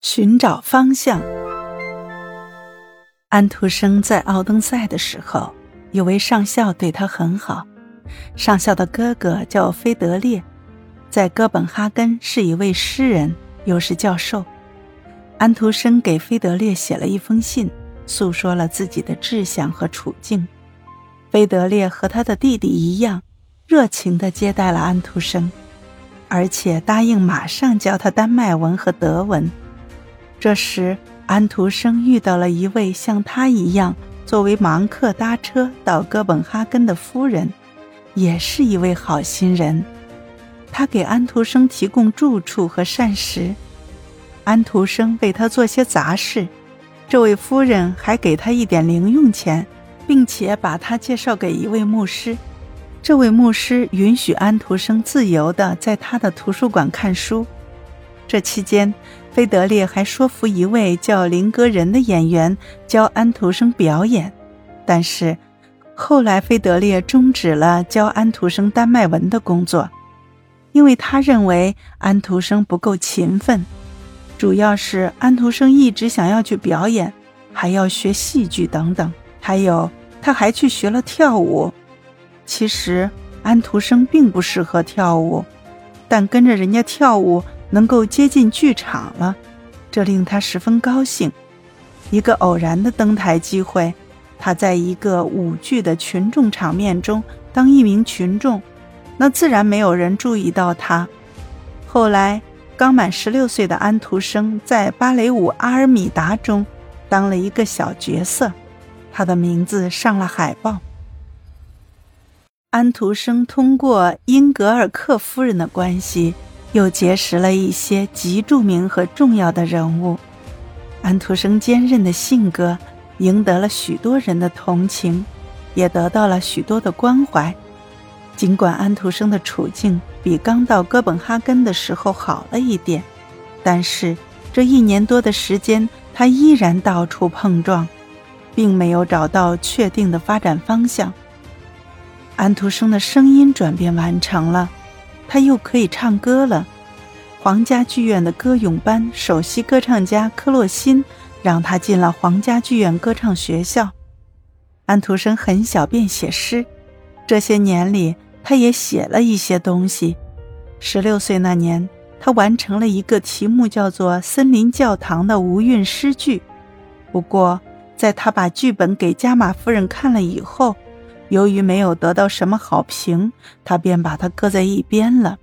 寻找方向。安徒生在奥登塞的时候，有位上校对他很好。上校的哥哥叫菲德烈，在哥本哈根是一位诗人，又是教授。安徒生给菲德烈写了一封信，诉说了自己的志向和处境。菲德烈和他的弟弟一样，热情地接待了安徒生，而且答应马上教他丹麦文和德文。这时，安徒生遇到了一位像他一样作为盲客搭车到哥本哈根的夫人，也是一位好心人。他给安徒生提供住处和膳食，安徒生为他做些杂事，这位夫人还给他一点零用钱，并且把他介绍给一位牧师。这位牧师允许安徒生自由地在他的图书馆看书。这期间，菲德烈还说服一位叫林格人的演员教安徒生表演，但是后来菲德烈终止了教安徒生丹麦文的工作，因为他认为安徒生不够勤奋，主要是安徒生一直想要去表演，还要学戏剧等等，还有他还去学了跳舞。其实安徒生并不适合跳舞，但跟着人家跳舞。能够接近剧场了，这令他十分高兴。一个偶然的登台机会，他在一个舞剧的群众场面中当一名群众，那自然没有人注意到他。后来，刚满十六岁的安徒生在芭蕾舞《阿尔米达》中当了一个小角色，他的名字上了海报。安徒生通过英格尔克夫人的关系。又结识了一些极著名和重要的人物，安徒生坚韧的性格赢得了许多人的同情，也得到了许多的关怀。尽管安徒生的处境比刚到哥本哈根的时候好了一点，但是这一年多的时间，他依然到处碰撞，并没有找到确定的发展方向。安徒生的声音转变完成了。他又可以唱歌了。皇家剧院的歌咏班首席歌唱家科洛辛让他进了皇家剧院歌唱学校。安徒生很小便写诗，这些年里他也写了一些东西。十六岁那年，他完成了一个题目叫做《森林教堂》的无韵诗句。不过，在他把剧本给加玛夫人看了以后，由于没有得到什么好评，他便把它搁在一边了。